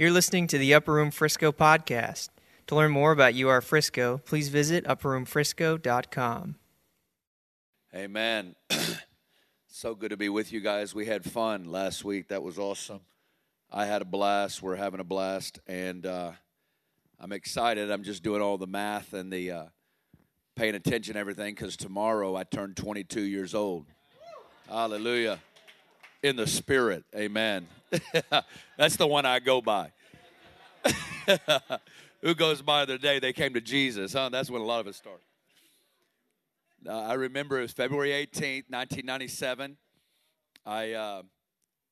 You're listening to the Upper Room Frisco podcast. To learn more about UR Frisco, please visit upperroomfrisco.com. Amen. so good to be with you guys. We had fun last week. That was awesome. I had a blast. We're having a blast. And uh, I'm excited. I'm just doing all the math and the uh, paying attention to everything because tomorrow I turn 22 years old. Hallelujah. In the spirit. Amen. That's the one I go by. Who goes by the day they came to Jesus? Huh? That's when a lot of us start. Uh, I remember it was February 18th, 1997. I, uh,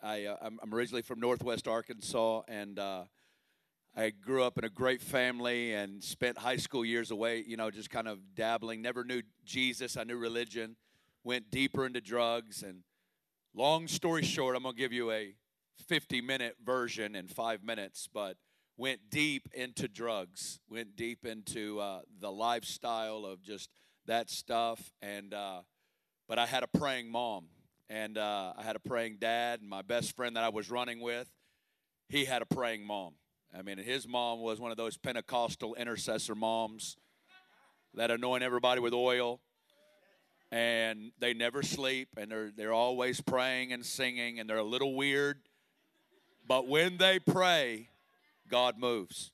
I, uh, I'm originally from Northwest Arkansas, and uh, I grew up in a great family and spent high school years away, you know, just kind of dabbling. Never knew Jesus. I knew religion. Went deeper into drugs. And long story short, I'm going to give you a 50 minute version in five minutes, but went deep into drugs, went deep into uh, the lifestyle of just that stuff. And, uh, but I had a praying mom, and uh, I had a praying dad, and my best friend that I was running with, he had a praying mom I mean, his mom was one of those Pentecostal intercessor moms that anoint everybody with oil. And they never sleep, and they're, they're always praying and singing, and they're a little weird. But when they pray, God moves.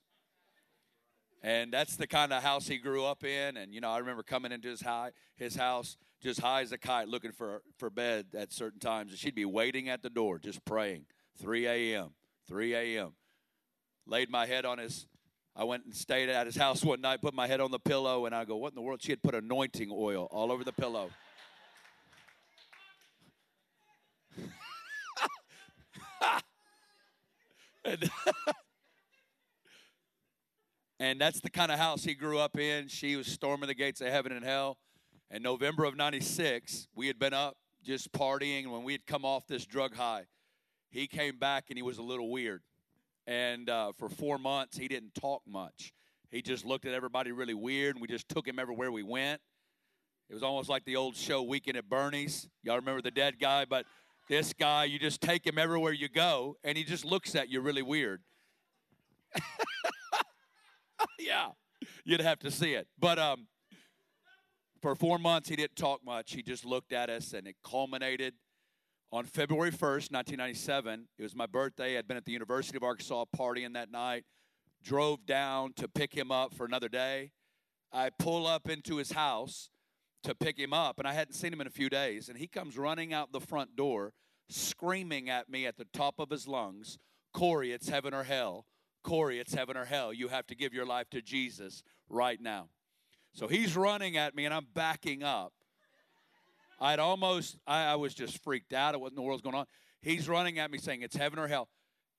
And that's the kind of house he grew up in. And, you know, I remember coming into his, high, his house just high as a kite looking for, for bed at certain times. And she'd be waiting at the door, just praying. 3 a.m., 3 a.m laid my head on his I went and stayed at his house one night, put my head on the pillow, and I go, What in the world? She had put anointing oil all over the pillow. and, and that's the kind of house he grew up in. She was storming the gates of heaven and hell. In November of 96, we had been up just partying. When we had come off this drug high, he came back and he was a little weird. And uh, for four months, he didn't talk much. He just looked at everybody really weird, and we just took him everywhere we went. It was almost like the old show Weekend at Bernie's. Y'all remember the dead guy? But this guy, you just take him everywhere you go, and he just looks at you really weird. yeah, you'd have to see it. But um, for four months, he didn't talk much. He just looked at us, and it culminated on February 1st, 1997, it was my birthday. I'd been at the University of Arkansas partying that night, drove down to pick him up for another day. I pull up into his house to pick him up, and I hadn't seen him in a few days. And he comes running out the front door, screaming at me at the top of his lungs Corey, it's heaven or hell. Corey, it's heaven or hell. You have to give your life to Jesus right now. So he's running at me, and I'm backing up. I'd almost, I, I was just freaked out what in the world's going on. He's running at me saying, It's heaven or hell.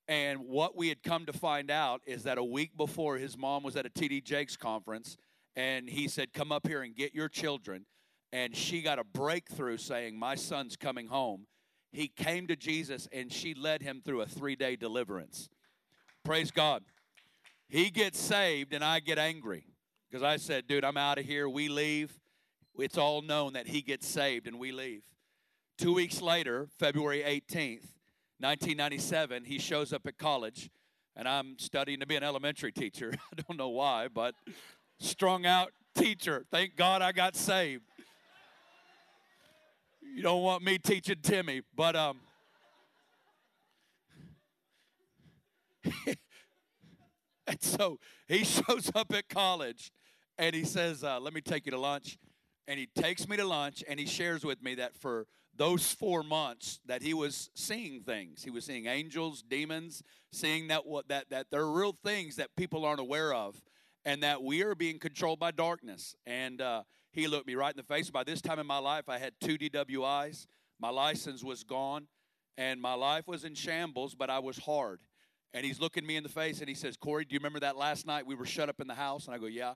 And what we had come to find out is that a week before, his mom was at a TD Jakes conference, and he said, Come up here and get your children. And she got a breakthrough saying, My son's coming home. He came to Jesus, and she led him through a three day deliverance. Praise God. He gets saved, and I get angry because I said, Dude, I'm out of here. We leave it's all known that he gets saved and we leave. Two weeks later, February 18th, 1997, he shows up at college, and I'm studying to be an elementary teacher. I don't know why, but strung out teacher. Thank God I got saved. You don't want me teaching Timmy, but um. and so he shows up at college and he says, uh, Let me take you to lunch and he takes me to lunch and he shares with me that for those four months that he was seeing things. He was seeing angels demons seeing that what that that there are real things that people aren't aware of and that we are being controlled by darkness. And uh, he looked me right in the face. By this time in my life i had two dwis my license was gone and my life was in shambles but i was hard. And he's looking me in the face and he says corey do you remember that last night we were shut up in the house? And i go yeah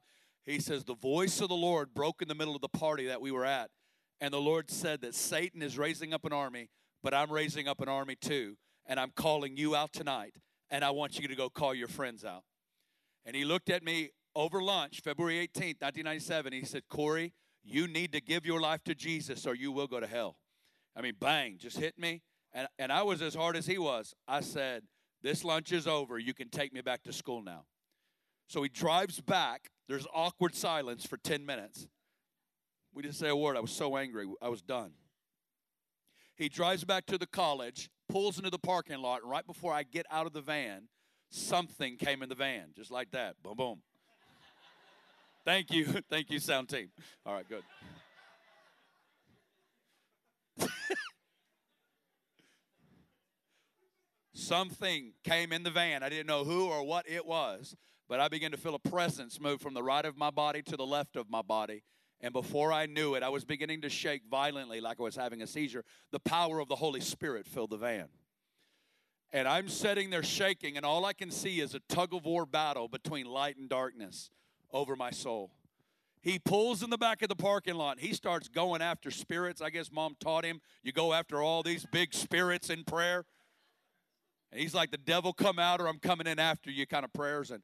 he says, The voice of the Lord broke in the middle of the party that we were at. And the Lord said that Satan is raising up an army, but I'm raising up an army too. And I'm calling you out tonight. And I want you to go call your friends out. And he looked at me over lunch, February 18th, 1997. He said, Corey, you need to give your life to Jesus or you will go to hell. I mean, bang, just hit me. And, and I was as hard as he was. I said, This lunch is over. You can take me back to school now. So he drives back. There's awkward silence for 10 minutes. We didn't say a word. I was so angry. I was done. He drives back to the college, pulls into the parking lot, and right before I get out of the van, something came in the van, just like that. Boom, boom. Thank you. Thank you, sound team. All right, good. Something came in the van. I didn't know who or what it was, but I began to feel a presence move from the right of my body to the left of my body. And before I knew it, I was beginning to shake violently like I was having a seizure. The power of the Holy Spirit filled the van. And I'm sitting there shaking, and all I can see is a tug of war battle between light and darkness over my soul. He pulls in the back of the parking lot. He starts going after spirits. I guess mom taught him you go after all these big spirits in prayer. And he's like, the devil come out or I'm coming in after you kind of prayers. And,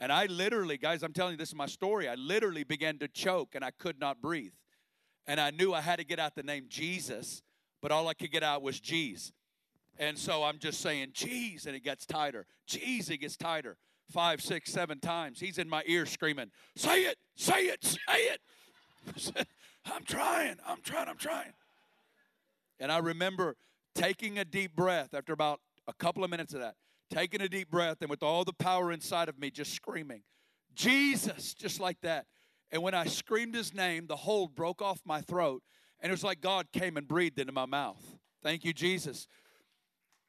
and I literally, guys, I'm telling you, this is my story. I literally began to choke and I could not breathe. And I knew I had to get out the name Jesus, but all I could get out was G's. And so I'm just saying, "Jeez," and it gets tighter. "Jeez," it gets tighter. Five, six, seven times. He's in my ear screaming, Say it, say it, say it. I'm trying, I'm trying, I'm trying. And I remember taking a deep breath after about a couple of minutes of that, taking a deep breath, and with all the power inside of me, just screaming, Jesus, just like that. And when I screamed his name, the hold broke off my throat, and it was like God came and breathed into my mouth. Thank you, Jesus.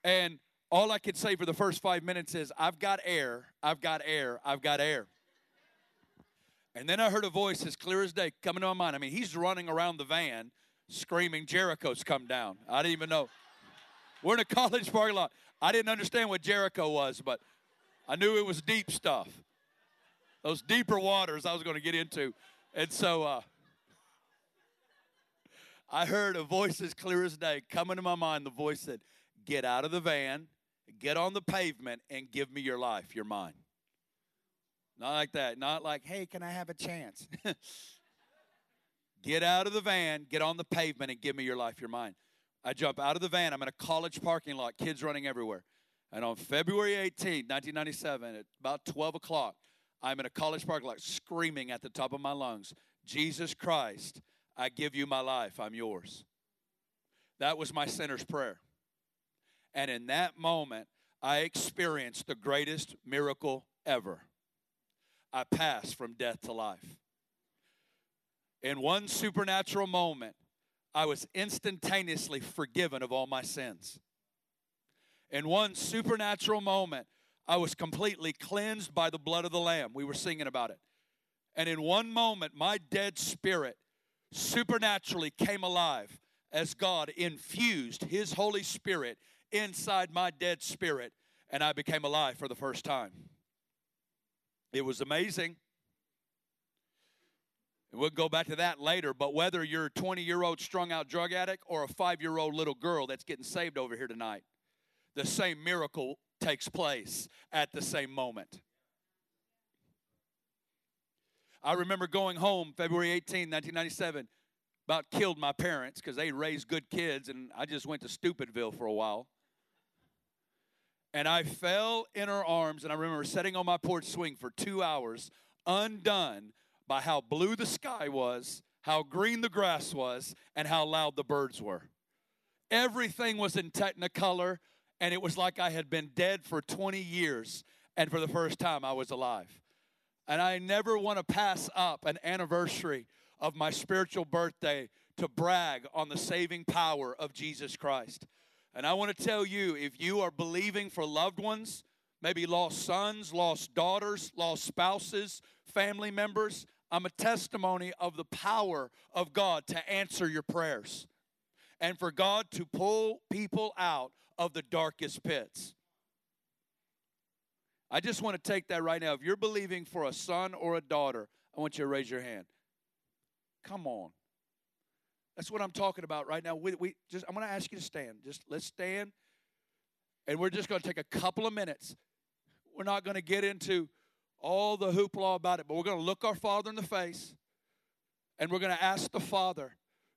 And all I could say for the first five minutes is, I've got air, I've got air, I've got air. And then I heard a voice as clear as day coming to my mind. I mean, he's running around the van screaming, Jericho's come down. I didn't even know. We're in a college parking lot. I didn't understand what Jericho was, but I knew it was deep stuff. Those deeper waters I was going to get into. And so uh, I heard a voice as clear as day coming to my mind. The voice said, Get out of the van, get on the pavement, and give me your life, your mind. Not like that. Not like, hey, can I have a chance? get out of the van, get on the pavement, and give me your life, your mind. I jump out of the van. I'm in a college parking lot, kids running everywhere. And on February 18, 1997, at about 12 o'clock, I'm in a college parking lot screaming at the top of my lungs, Jesus Christ, I give you my life, I'm yours. That was my sinner's prayer. And in that moment, I experienced the greatest miracle ever. I passed from death to life. In one supernatural moment, I was instantaneously forgiven of all my sins. In one supernatural moment, I was completely cleansed by the blood of the Lamb. We were singing about it. And in one moment, my dead spirit supernaturally came alive as God infused His Holy Spirit inside my dead spirit, and I became alive for the first time. It was amazing. We'll go back to that later. But whether you're a 20 year old strung out drug addict or a five year old little girl that's getting saved over here tonight, the same miracle takes place at the same moment. I remember going home February 18, 1997, about killed my parents because they raised good kids, and I just went to Stupidville for a while. And I fell in her arms, and I remember sitting on my porch swing for two hours, undone by how blue the sky was, how green the grass was, and how loud the birds were. Everything was in technicolor, and it was like I had been dead for 20 years, and for the first time I was alive. And I never want to pass up an anniversary of my spiritual birthday to brag on the saving power of Jesus Christ. And I want to tell you if you are believing for loved ones, maybe lost sons, lost daughters, lost spouses, family members, I'm a testimony of the power of God to answer your prayers and for God to pull people out of the darkest pits. I just want to take that right now. If you're believing for a son or a daughter, I want you to raise your hand. Come on. That's what I'm talking about right now. We, we just I'm going to ask you to stand. Just let's stand. And we're just going to take a couple of minutes. We're not going to get into all the hoopla about it, but we're going to look our Father in the face and we're going to ask the Father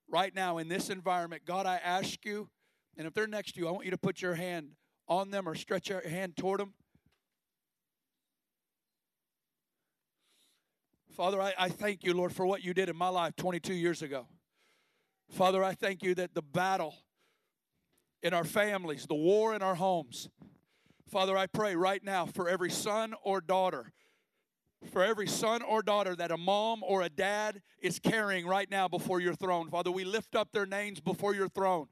right now in this environment God, I ask you, and if they're next to you, I want you to put your hand on them or stretch out your hand toward them. Father, I, I thank you, Lord, for what you did in my life 22 years ago. Father, I thank you that the battle in our families, the war in our homes, Father, I pray right now for every son or daughter, for every son or daughter that a mom or a dad is carrying right now before your throne. Father, we lift up their names before your throne.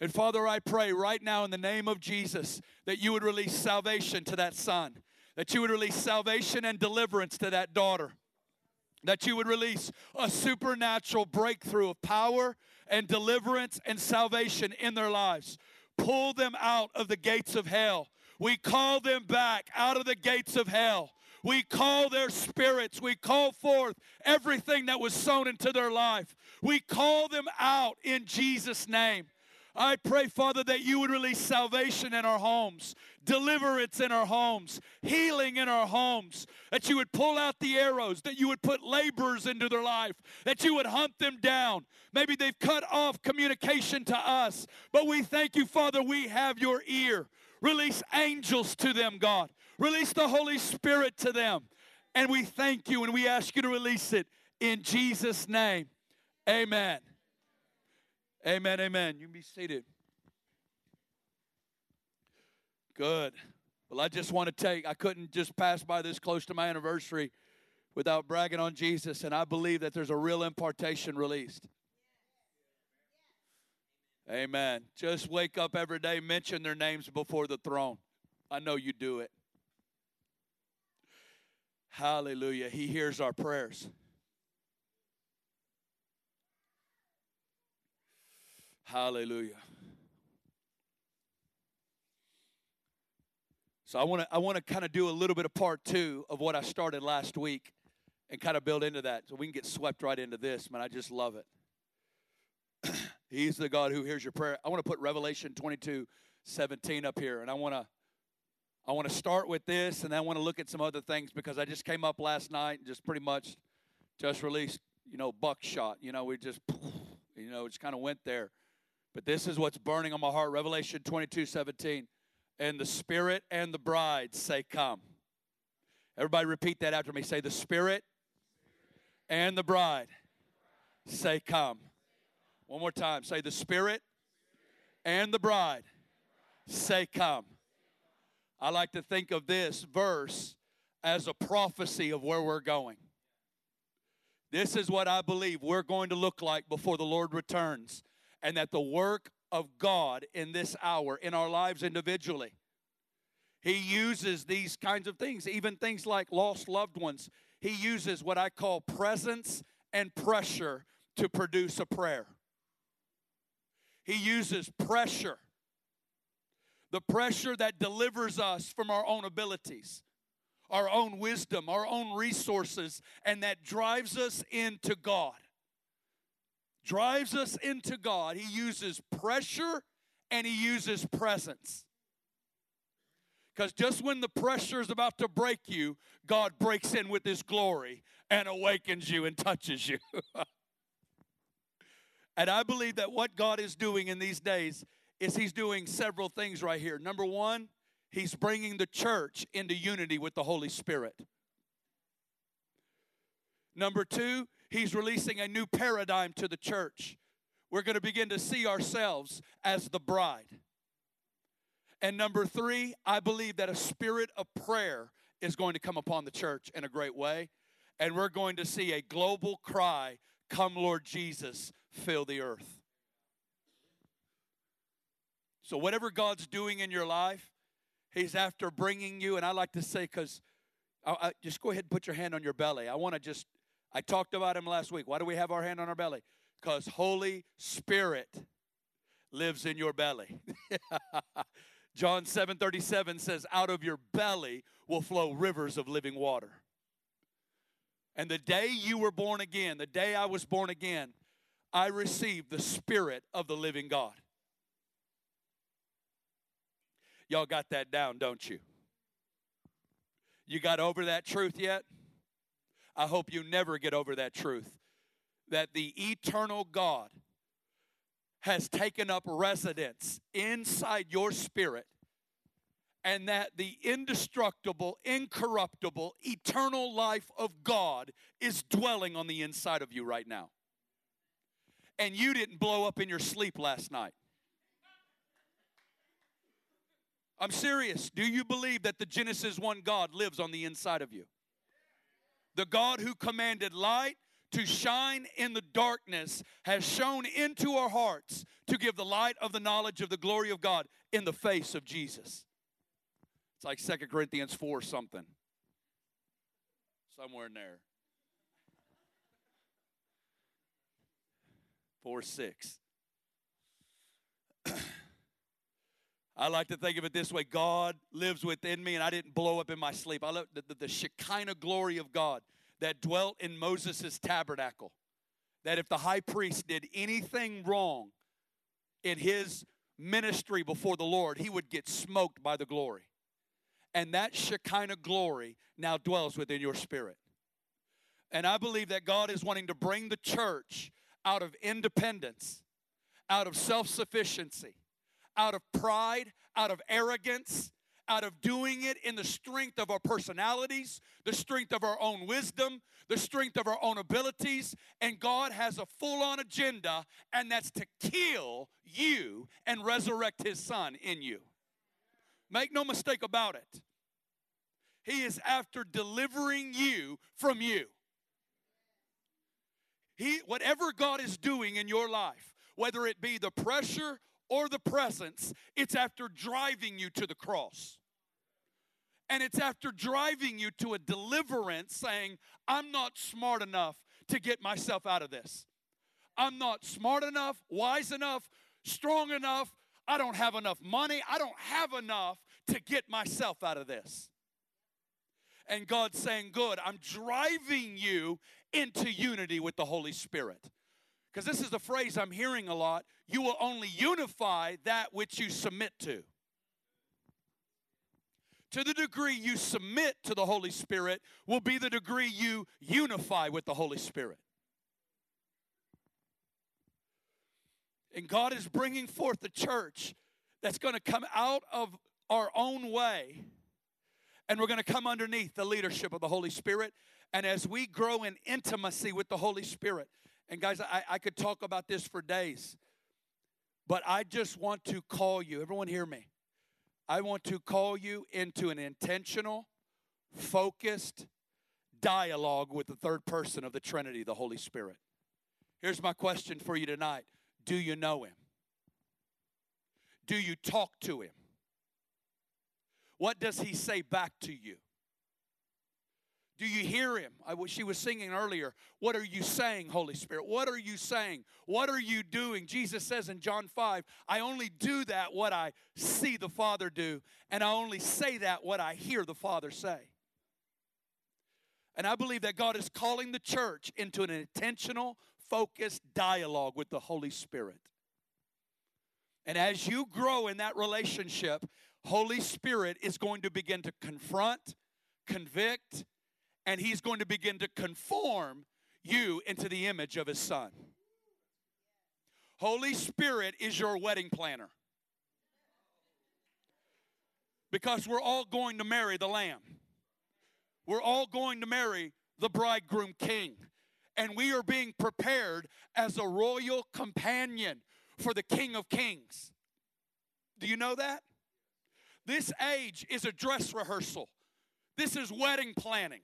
And Father, I pray right now in the name of Jesus that you would release salvation to that son, that you would release salvation and deliverance to that daughter that you would release a supernatural breakthrough of power and deliverance and salvation in their lives. Pull them out of the gates of hell. We call them back out of the gates of hell. We call their spirits. We call forth everything that was sown into their life. We call them out in Jesus' name. I pray, Father, that you would release salvation in our homes, deliverance in our homes, healing in our homes, that you would pull out the arrows, that you would put laborers into their life, that you would hunt them down. Maybe they've cut off communication to us, but we thank you, Father, we have your ear. Release angels to them, God. Release the Holy Spirit to them. And we thank you and we ask you to release it in Jesus' name. Amen. Amen, amen. You be seated. Good. Well, I just want to take, I couldn't just pass by this close to my anniversary without bragging on Jesus, and I believe that there's a real impartation released. Amen. Just wake up every day, mention their names before the throne. I know you do it. Hallelujah. He hears our prayers. Hallelujah. So I want to I want to kind of do a little bit of part 2 of what I started last week and kind of build into that so we can get swept right into this, man. I just love it. He's the God who hears your prayer. I want to put Revelation 22 17 up here and I want to I want to start with this and then I want to look at some other things because I just came up last night and just pretty much just released, you know, buckshot. You know, we just you know, just kind of went there. But this is what's burning on my heart Revelation 22 17. And the Spirit and the bride say, Come. Everybody repeat that after me. Say, The Spirit and the bride say, Come. One more time. Say, The Spirit and the bride say, Come. I like to think of this verse as a prophecy of where we're going. This is what I believe we're going to look like before the Lord returns and that the work of God in this hour, in our lives individually, He uses these kinds of things, even things like lost loved ones. He uses what I call presence and pressure to produce a prayer. He uses pressure, the pressure that delivers us from our own abilities, our own wisdom, our own resources, and that drives us into God drives us into God, He uses pressure and He uses presence. Because just when the pressure is about to break you, God breaks in with His glory and awakens you and touches you. and I believe that what God is doing in these days is He's doing several things right here. Number one, He's bringing the church into unity with the Holy Spirit. Number two, He's releasing a new paradigm to the church. We're going to begin to see ourselves as the bride. And number three, I believe that a spirit of prayer is going to come upon the church in a great way. And we're going to see a global cry Come, Lord Jesus, fill the earth. So, whatever God's doing in your life, He's after bringing you, and I like to say, because i just go ahead and put your hand on your belly. I want to just I talked about him last week. Why do we have our hand on our belly? Because Holy Spirit lives in your belly. John 7:37 says out of your belly will flow rivers of living water. And the day you were born again, the day I was born again, I received the spirit of the living God. Y'all got that down, don't you? You got over that truth yet? I hope you never get over that truth that the eternal God has taken up residence inside your spirit and that the indestructible, incorruptible, eternal life of God is dwelling on the inside of you right now. And you didn't blow up in your sleep last night. I'm serious. Do you believe that the Genesis 1 God lives on the inside of you? The God who commanded light to shine in the darkness has shone into our hearts to give the light of the knowledge of the glory of God in the face of Jesus. It's like Second Corinthians 4 something. Somewhere in there. 4 6. I like to think of it this way God lives within me, and I didn't blow up in my sleep. I love the, the, the Shekinah glory of God that dwelt in Moses' tabernacle. That if the high priest did anything wrong in his ministry before the Lord, he would get smoked by the glory. And that Shekinah glory now dwells within your spirit. And I believe that God is wanting to bring the church out of independence, out of self sufficiency, out of pride, out of arrogance, out of doing it in the strength of our personalities, the strength of our own wisdom, the strength of our own abilities. And God has a full on agenda, and that's to kill you and resurrect His Son in you. Make no mistake about it. He is after delivering you from you. He, whatever God is doing in your life, whether it be the pressure or the presence, it's after driving you to the cross. And it's after driving you to a deliverance saying, I'm not smart enough to get myself out of this. I'm not smart enough, wise enough, strong enough. I don't have enough money. I don't have enough to get myself out of this. And God's saying, Good, I'm driving you into unity with the Holy Spirit. Because this is the phrase I'm hearing a lot you will only unify that which you submit to. To the degree you submit to the Holy Spirit, will be the degree you unify with the Holy Spirit. And God is bringing forth a church that's going to come out of our own way and we're going to come underneath the leadership of the Holy Spirit. And as we grow in intimacy with the Holy Spirit, and guys, I, I could talk about this for days, but I just want to call you, everyone hear me. I want to call you into an intentional, focused dialogue with the third person of the Trinity, the Holy Spirit. Here's my question for you tonight Do you know Him? Do you talk to Him? What does He say back to you? Do you hear him? I, she was singing earlier. What are you saying, Holy Spirit? What are you saying? What are you doing? Jesus says in John 5, I only do that what I see the Father do, and I only say that what I hear the Father say. And I believe that God is calling the church into an intentional, focused dialogue with the Holy Spirit. And as you grow in that relationship, Holy Spirit is going to begin to confront, convict, and he's going to begin to conform you into the image of his son. Holy Spirit is your wedding planner. Because we're all going to marry the Lamb. We're all going to marry the bridegroom king. And we are being prepared as a royal companion for the King of Kings. Do you know that? This age is a dress rehearsal. This is wedding planning.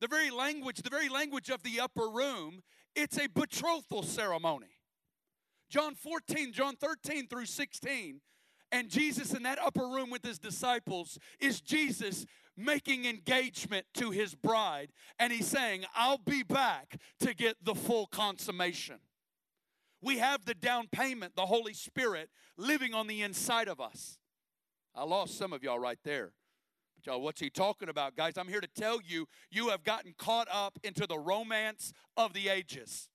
The very language, the very language of the upper room, it's a betrothal ceremony. John 14, John 13 through 16, and Jesus in that upper room with his disciples is Jesus making engagement to his bride. And he's saying, I'll be back to get the full consummation. We have the down payment, the Holy Spirit, living on the inside of us. I lost some of y'all right there. Uh, what's he talking about, guys? I'm here to tell you, you have gotten caught up into the romance of the ages.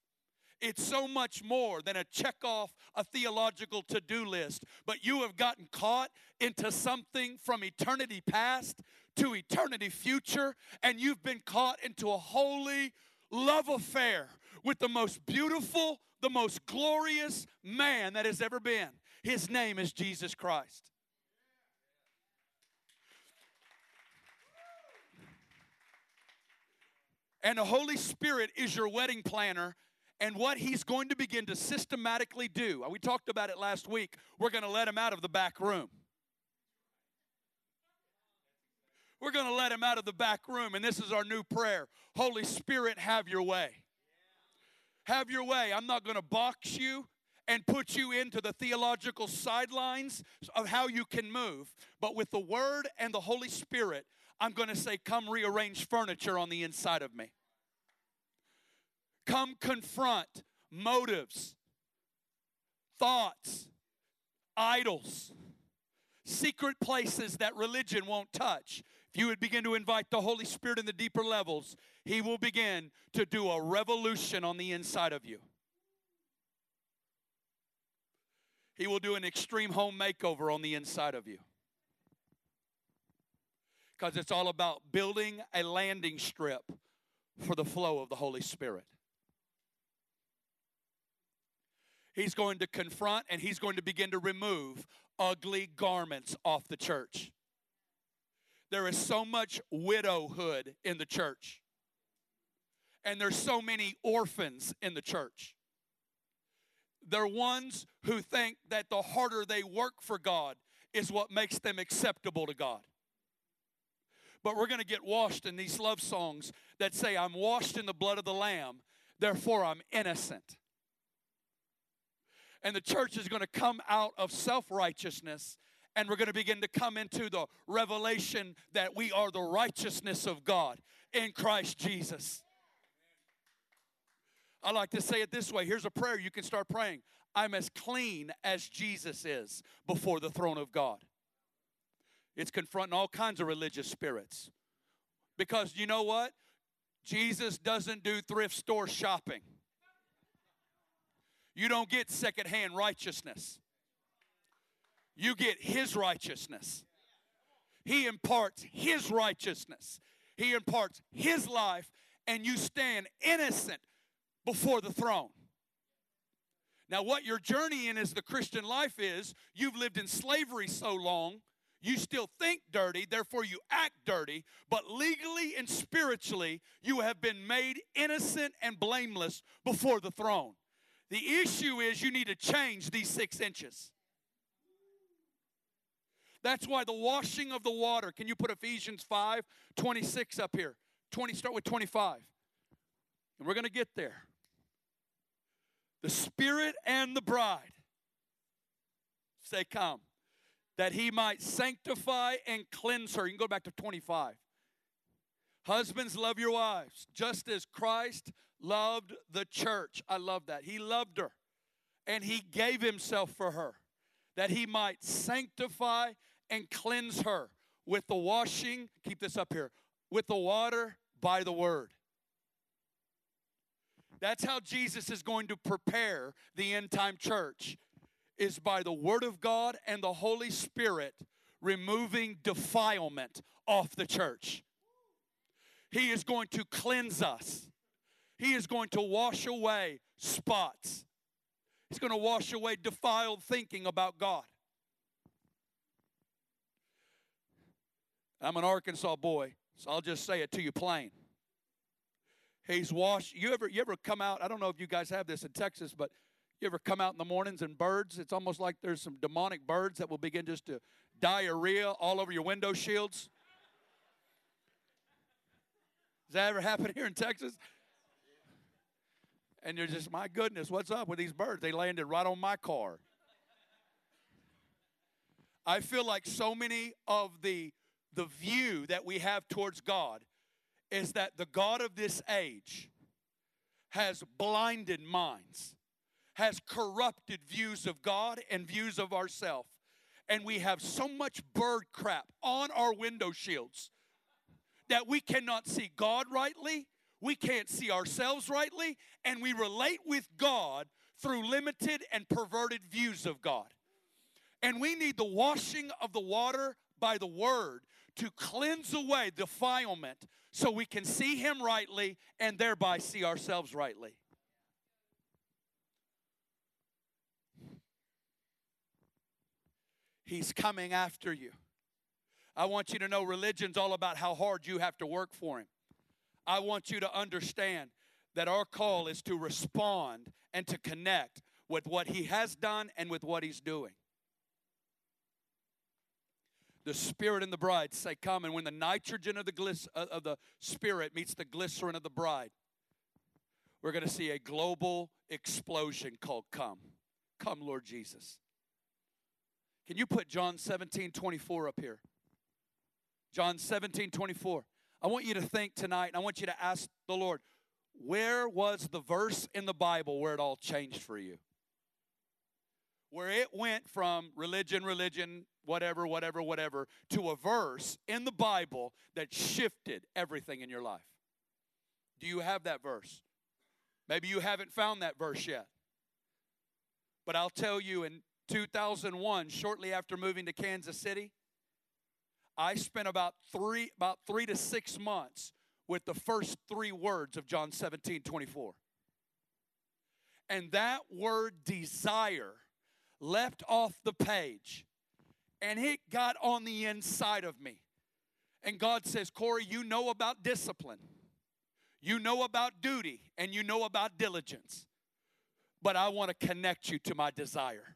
It's so much more than a check off a theological to do list, but you have gotten caught into something from eternity past to eternity future, and you've been caught into a holy love affair with the most beautiful, the most glorious man that has ever been. His name is Jesus Christ. And the Holy Spirit is your wedding planner. And what he's going to begin to systematically do, uh, we talked about it last week, we're going to let him out of the back room. We're going to let him out of the back room. And this is our new prayer Holy Spirit, have your way. Have your way. I'm not going to box you and put you into the theological sidelines of how you can move. But with the Word and the Holy Spirit, I'm going to say, Come rearrange furniture on the inside of me. Come confront motives, thoughts, idols, secret places that religion won't touch. If you would begin to invite the Holy Spirit in the deeper levels, He will begin to do a revolution on the inside of you. He will do an extreme home makeover on the inside of you. Because it's all about building a landing strip for the flow of the Holy Spirit. He's going to confront and he's going to begin to remove ugly garments off the church. There is so much widowhood in the church, and there's so many orphans in the church. They're ones who think that the harder they work for God is what makes them acceptable to God. But we're going to get washed in these love songs that say, I'm washed in the blood of the Lamb, therefore I'm innocent. And the church is going to come out of self righteousness and we're going to begin to come into the revelation that we are the righteousness of God in Christ Jesus. I like to say it this way here's a prayer you can start praying I'm as clean as Jesus is before the throne of God. It's confronting all kinds of religious spirits. Because you know what? Jesus doesn't do thrift store shopping. You don't get secondhand righteousness. You get His righteousness. He imparts His righteousness. He imparts His life, and you stand innocent before the throne. Now, what your journey in as the Christian life is, you've lived in slavery so long, you still think dirty, therefore you act dirty, but legally and spiritually, you have been made innocent and blameless before the throne. The issue is you need to change these six inches. That's why the washing of the water, can you put Ephesians 5 26 up here? 20, start with 25. And we're going to get there. The Spirit and the bride say, Come, that he might sanctify and cleanse her. You can go back to 25. Husbands, love your wives, just as Christ loved the church. I love that. He loved her, and he gave himself for her, that he might sanctify and cleanse her with the washing, keep this up here, with the water by the word. That's how Jesus is going to prepare the end time church is by the word of God and the Holy Spirit removing defilement off the church. He is going to cleanse us. He is going to wash away spots. He's going to wash away defiled thinking about God. I'm an Arkansas boy, so I'll just say it to you plain. He's washed. You ever you ever come out? I don't know if you guys have this in Texas, but you ever come out in the mornings and birds? It's almost like there's some demonic birds that will begin just to diarrhea all over your window shields. Does that ever happen here in Texas? And you're just, my goodness, what's up with these birds? They landed right on my car. I feel like so many of the the view that we have towards God is that the God of this age has blinded minds, has corrupted views of God and views of ourselves. And we have so much bird crap on our window shields that we cannot see God rightly, we can't see ourselves rightly, and we relate with God through limited and perverted views of God. And we need the washing of the water by the word to cleanse away defilement so we can see Him rightly and thereby see ourselves rightly. He's coming after you. I want you to know religion's all about how hard you have to work for Him. I want you to understand that our call is to respond and to connect with what He has done and with what He's doing. The Spirit and the bride say, Come. And when the nitrogen of the, glis- uh, of the Spirit meets the glycerin of the bride, we're going to see a global explosion called Come. Come, Lord Jesus. Can you put John 17 24 up here? John 17 24. I want you to think tonight, and I want you to ask the Lord, where was the verse in the Bible where it all changed for you? Where it went from religion, religion, whatever, whatever, whatever, to a verse in the Bible that shifted everything in your life. Do you have that verse? Maybe you haven't found that verse yet. But I'll tell you, in 2001, shortly after moving to Kansas City, I spent about three, about three to six months with the first three words of John 17, 24. And that word desire left off the page and it got on the inside of me. And God says, Corey, you know about discipline, you know about duty, and you know about diligence, but I want to connect you to my desire.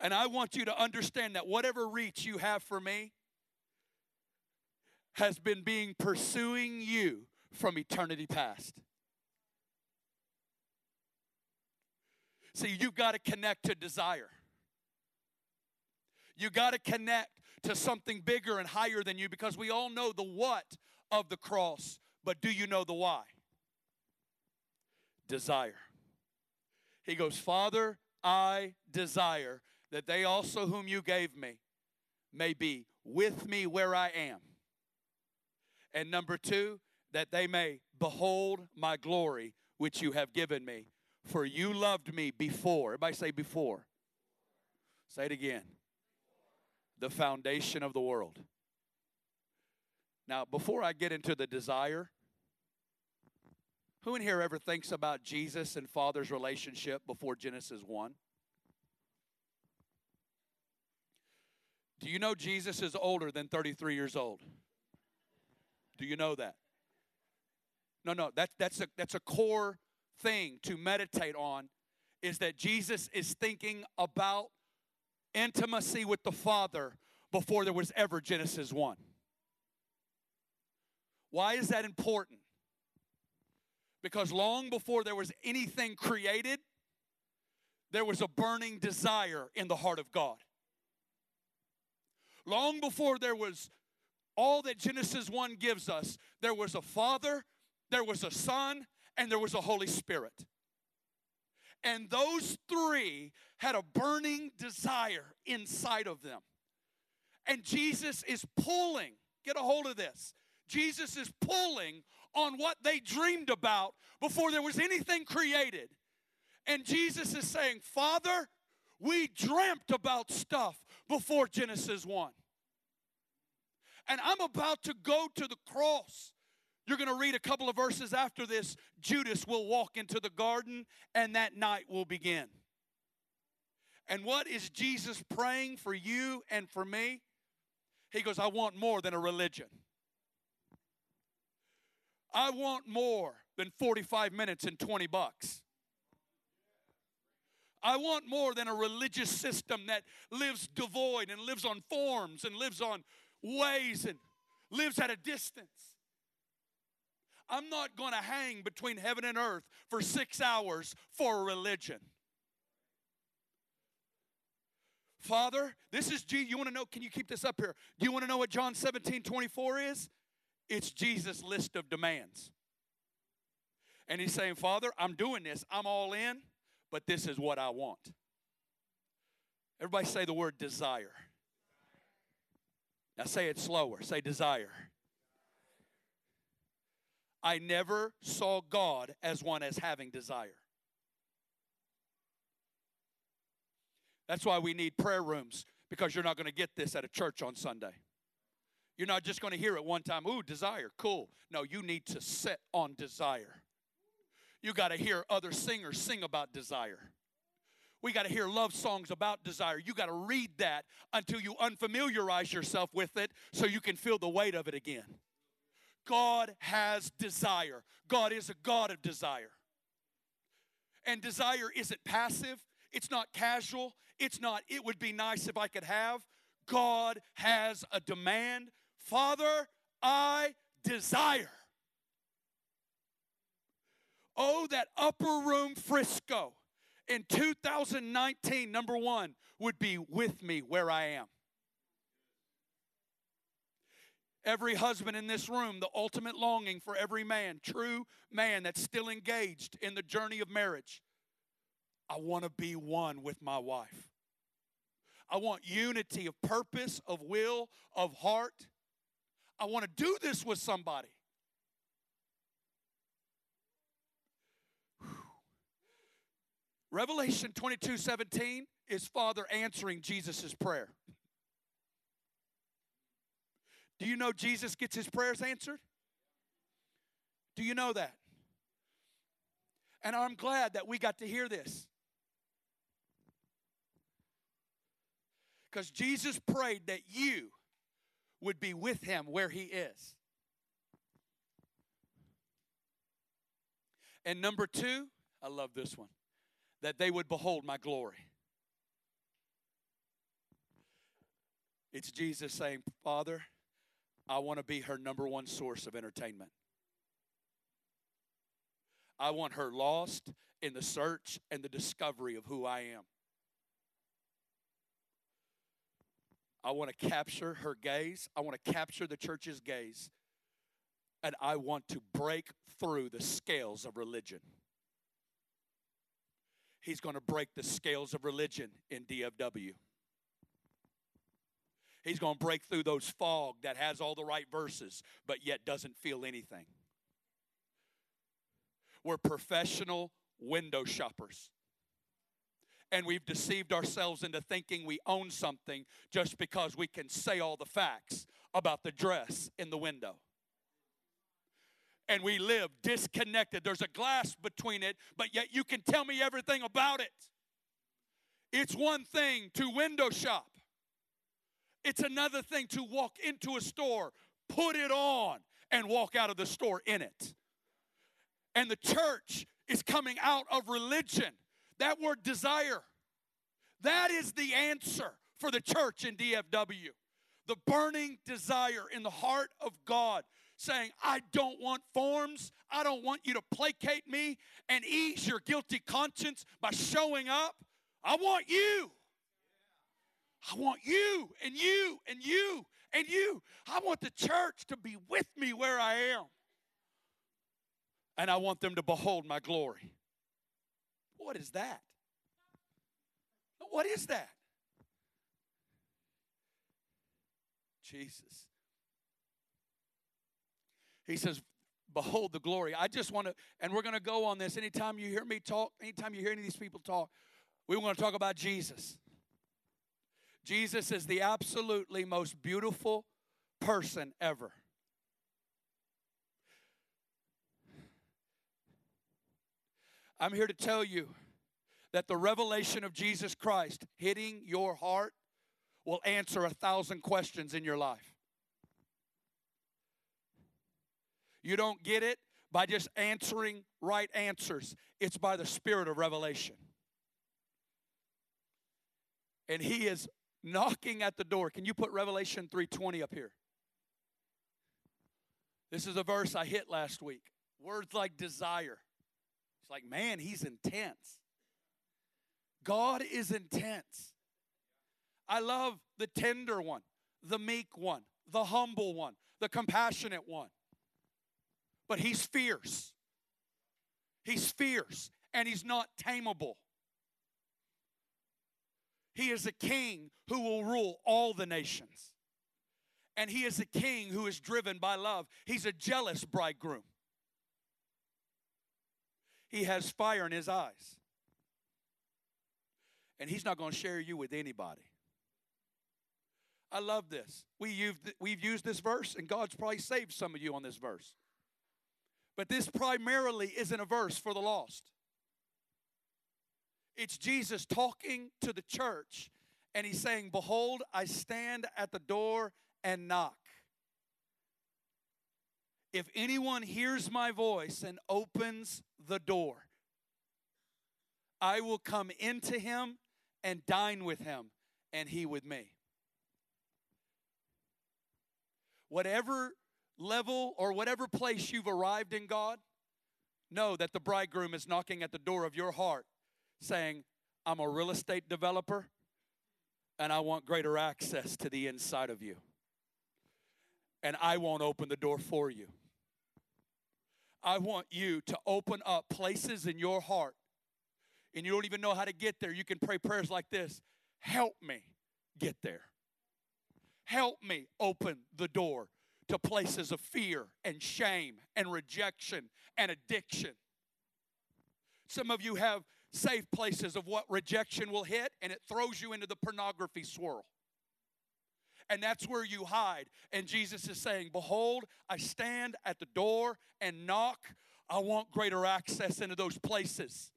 And I want you to understand that whatever reach you have for me has been being pursuing you from eternity past. See, you've got to connect to desire. You got to connect to something bigger and higher than you because we all know the what of the cross, but do you know the why? Desire. He goes, Father, I desire that they also, whom you gave me, may be with me where I am. And number two, that they may behold my glory, which you have given me. For you loved me before. Everybody say before. Say it again. The foundation of the world. Now, before I get into the desire, who in here ever thinks about Jesus and Father's relationship before Genesis 1? You know Jesus is older than 33 years old? Do you know that? No, no, that, that's, a, that's a core thing to meditate on is that Jesus is thinking about intimacy with the Father before there was ever Genesis 1. Why is that important? Because long before there was anything created, there was a burning desire in the heart of God. Long before there was all that Genesis 1 gives us, there was a Father, there was a Son, and there was a Holy Spirit. And those three had a burning desire inside of them. And Jesus is pulling, get a hold of this. Jesus is pulling on what they dreamed about before there was anything created. And Jesus is saying, Father, we dreamt about stuff before Genesis 1. And I'm about to go to the cross. You're going to read a couple of verses after this. Judas will walk into the garden, and that night will begin. And what is Jesus praying for you and for me? He goes, I want more than a religion. I want more than 45 minutes and 20 bucks. I want more than a religious system that lives devoid and lives on forms and lives on ways and lives at a distance. I'm not going to hang between heaven and earth for six hours for religion. Father, this is G. You want to know? Can you keep this up here? Do you want to know what John 17 24 is? It's Jesus' list of demands. And he's saying, Father, I'm doing this. I'm all in, but this is what I want. Everybody say the word desire. Now say it slower. Say desire. I never saw God as one as having desire. That's why we need prayer rooms because you're not going to get this at a church on Sunday. You're not just going to hear it one time, ooh, desire, cool. No, you need to sit on desire. You got to hear other singers sing about desire. We got to hear love songs about desire. You got to read that until you unfamiliarize yourself with it so you can feel the weight of it again. God has desire. God is a God of desire. And desire isn't passive, it's not casual, it's not, it would be nice if I could have. God has a demand. Father, I desire. Oh, that upper room Frisco in 2019, number one, would be with me where I am. Every husband in this room, the ultimate longing for every man, true man that's still engaged in the journey of marriage. I want to be one with my wife. I want unity of purpose, of will, of heart. I want to do this with somebody. Revelation 22 17 is Father answering Jesus' prayer. Do you know Jesus gets his prayers answered? Do you know that? And I'm glad that we got to hear this. Because Jesus prayed that you would be with him where he is. And number two, I love this one, that they would behold my glory. It's Jesus saying, Father, I want to be her number one source of entertainment. I want her lost in the search and the discovery of who I am. I want to capture her gaze. I want to capture the church's gaze. And I want to break through the scales of religion. He's going to break the scales of religion in DFW. He's going to break through those fog that has all the right verses, but yet doesn't feel anything. We're professional window shoppers. And we've deceived ourselves into thinking we own something just because we can say all the facts about the dress in the window. And we live disconnected. There's a glass between it, but yet you can tell me everything about it. It's one thing to window shop, it's another thing to walk into a store, put it on, and walk out of the store in it. And the church is coming out of religion. That word desire, that is the answer for the church in DFW. The burning desire in the heart of God saying, I don't want forms. I don't want you to placate me and ease your guilty conscience by showing up. I want you. I want you and you and you and you. I want the church to be with me where I am. And I want them to behold my glory. What is that? What is that? Jesus. He says, Behold the glory. I just want to, and we're going to go on this. Anytime you hear me talk, anytime you hear any of these people talk, we want to talk about Jesus. Jesus is the absolutely most beautiful person ever. I'm here to tell you that the revelation of Jesus Christ hitting your heart will answer a thousand questions in your life. You don't get it by just answering right answers, it's by the spirit of revelation. And he is knocking at the door. Can you put Revelation 3:20 up here? This is a verse I hit last week. Words like desire. It's like, man, he's intense. God is intense. I love the tender one, the meek one, the humble one, the compassionate one. But he's fierce. He's fierce and he's not tameable. He is a king who will rule all the nations. And he is a king who is driven by love. He's a jealous bridegroom. He has fire in his eyes. And he's not going to share you with anybody. I love this. We we've used this verse, and God's probably saved some of you on this verse. But this primarily isn't a verse for the lost. It's Jesus talking to the church, and he's saying, Behold, I stand at the door and knock. If anyone hears my voice and opens the door, I will come into him and dine with him, and he with me. Whatever level or whatever place you've arrived in God, know that the bridegroom is knocking at the door of your heart saying, I'm a real estate developer and I want greater access to the inside of you. And I won't open the door for you. I want you to open up places in your heart and you don't even know how to get there. You can pray prayers like this Help me get there. Help me open the door to places of fear and shame and rejection and addiction. Some of you have safe places of what rejection will hit, and it throws you into the pornography swirl. And that's where you hide. And Jesus is saying, Behold, I stand at the door and knock. I want greater access into those places.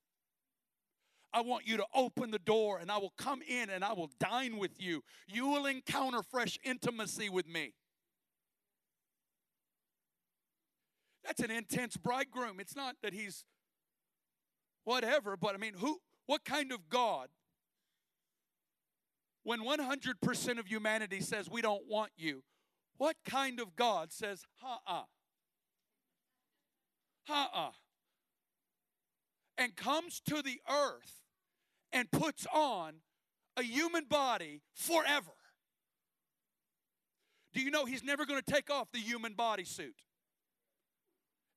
I want you to open the door and I will come in and I will dine with you. You will encounter fresh intimacy with me. That's an intense bridegroom. It's not that he's whatever, but I mean, who what kind of God when 100% of humanity says we don't want you, what kind of God says, "Ha-uh. Ha-uh." And comes to the earth and puts on a human body forever. Do you know he's never going to take off the human body suit?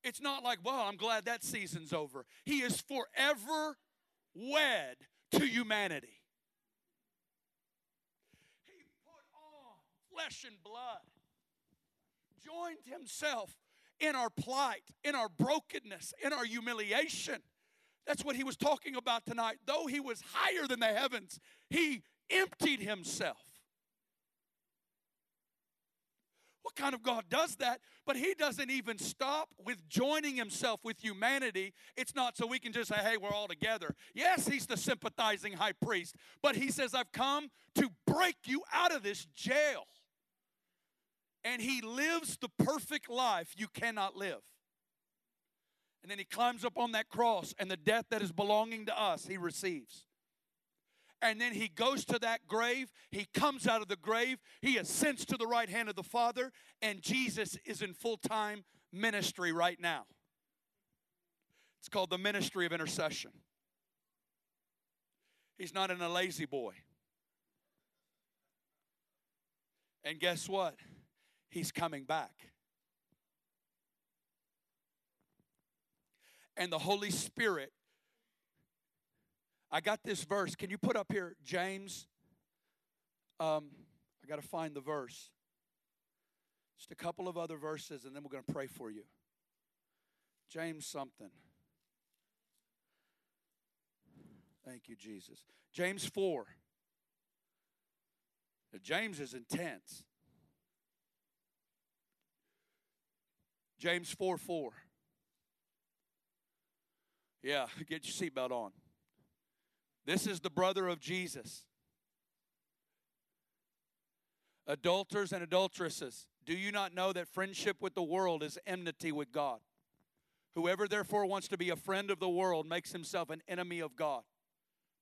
It's not like, well, I'm glad that season's over. He is forever wed to humanity. He put on flesh and blood, joined himself in our plight, in our brokenness, in our humiliation. That's what he was talking about tonight. Though he was higher than the heavens, he emptied himself. What kind of God does that? But he doesn't even stop with joining himself with humanity. It's not so we can just say, hey, we're all together. Yes, he's the sympathizing high priest, but he says, I've come to break you out of this jail. And he lives the perfect life you cannot live. And then he climbs up on that cross, and the death that is belonging to us, he receives. And then he goes to that grave. He comes out of the grave. He ascends to the right hand of the Father, and Jesus is in full time ministry right now. It's called the ministry of intercession. He's not in a La-Z-Boy. And guess what? He's coming back. and the Holy Spirit. I got this verse. Can you put up here, James? Um, I got to find the verse. Just a couple of other verses, and then we're going to pray for you. James something. Thank you, Jesus. James 4. Now, James is intense. James 4 4. Yeah, get your seatbelt on. This is the brother of Jesus. Adulterers and adulteresses, do you not know that friendship with the world is enmity with God? Whoever therefore wants to be a friend of the world makes himself an enemy of God.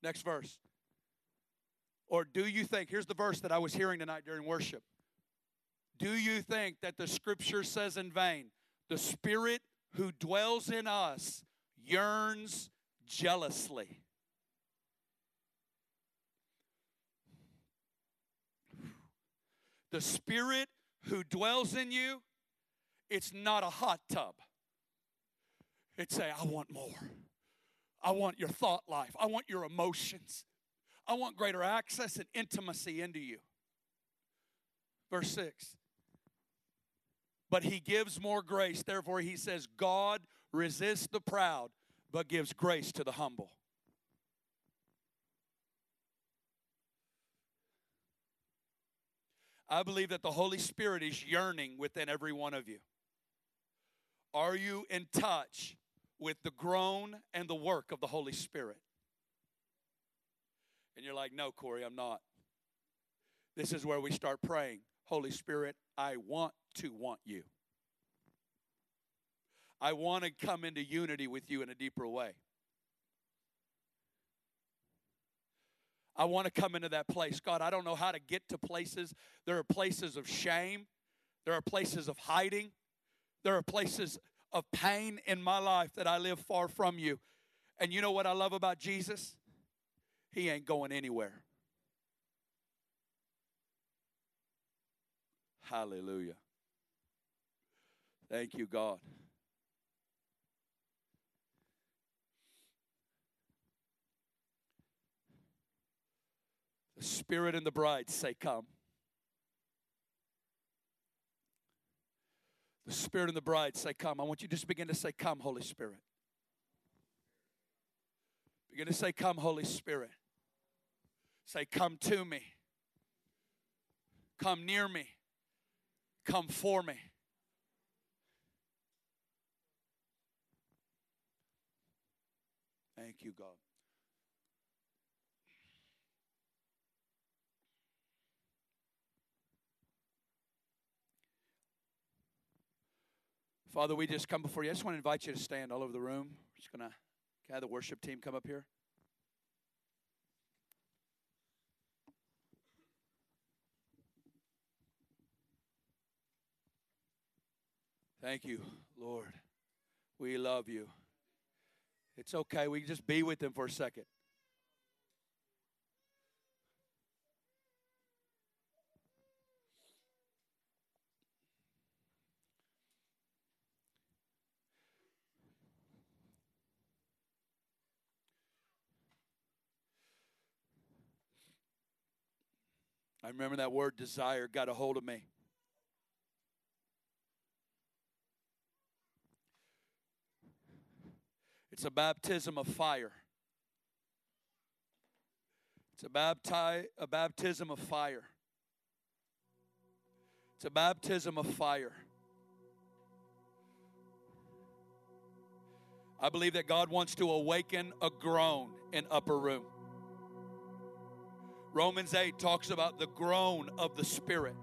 Next verse. Or do you think, here's the verse that I was hearing tonight during worship. Do you think that the scripture says in vain, the spirit who dwells in us yearns jealously. The Spirit who dwells in you, it's not a hot tub. It's a, I want more. I want your thought life. I want your emotions. I want greater access and intimacy into you. Verse 6. But he gives more grace. Therefore, he says, God resists the proud, but gives grace to the humble. I believe that the Holy Spirit is yearning within every one of you. Are you in touch with the groan and the work of the Holy Spirit? And you're like, no, Corey, I'm not. This is where we start praying Holy Spirit, I want to want you. I want to come into unity with you in a deeper way. I want to come into that place. God, I don't know how to get to places. There are places of shame, there are places of hiding, there are places of pain in my life that I live far from you. And you know what I love about Jesus? He ain't going anywhere. Hallelujah. Thank you, God. Spirit and the bride say, Come. The Spirit and the bride say, Come. I want you to just begin to say, Come, Holy Spirit. Begin to say, Come, Holy Spirit. Say, Come to me. Come near me. Come for me. Thank you, God. Father, we just come before you. I just want to invite you to stand all over the room. We're just going to have the worship team come up here. Thank you, Lord. We love you. It's okay. We can just be with them for a second. I remember that word desire got a hold of me. It's a baptism of fire. It's a, bapti- a baptism of fire. It's a baptism of fire. I believe that God wants to awaken a groan in upper room. Romans 8 talks about the groan of the Spirit.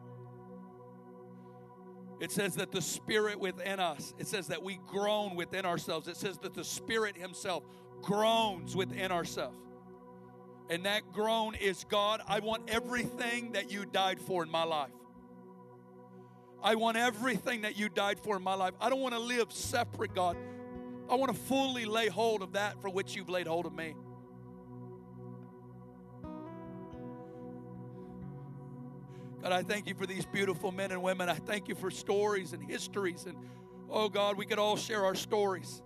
It says that the Spirit within us, it says that we groan within ourselves. It says that the Spirit Himself groans within ourselves. And that groan is God, I want everything that you died for in my life. I want everything that you died for in my life. I don't want to live separate, God. I want to fully lay hold of that for which you've laid hold of me. God, I thank you for these beautiful men and women. I thank you for stories and histories. And oh, God, we could all share our stories.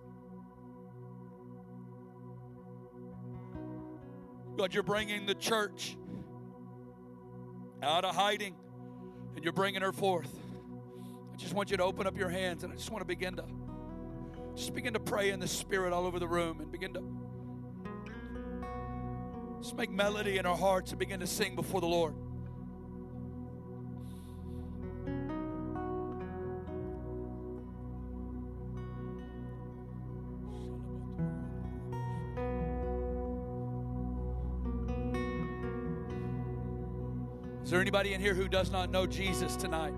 God, you're bringing the church out of hiding and you're bringing her forth. I just want you to open up your hands and I just want to begin to just begin to pray in the spirit all over the room and begin to just make melody in our hearts and begin to sing before the Lord. There anybody in here who does not know Jesus tonight?